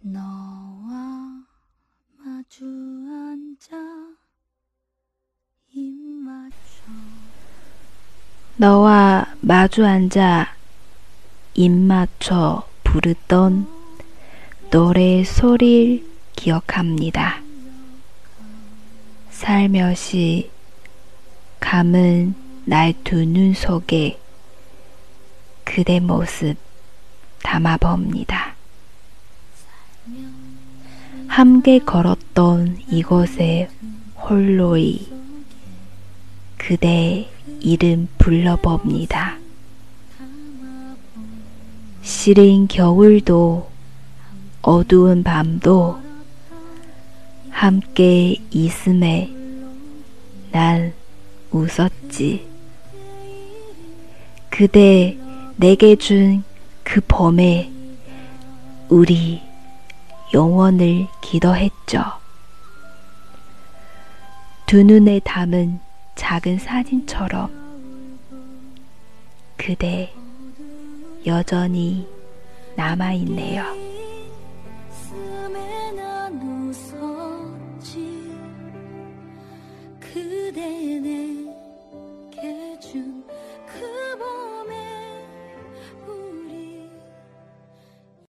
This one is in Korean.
너와 마주 앉아 입 맞춰 너와 마주 앉아 입 맞춰 부르던 노래 소리를 기억합니다. 살며시 감은 날두눈 속에 그대 모습 담아봅니다. 함께 걸었던 이곳에 홀로이 그대 이름 불러봅니다. 시린 겨울도 어두운 밤도 함께 있음에 난 웃었지. 그대 내게 준그 봄에 우리 영원을 기도했죠. 두 눈에 담은 작은 사진처럼 그대 여전히 남아있네요. 그대 내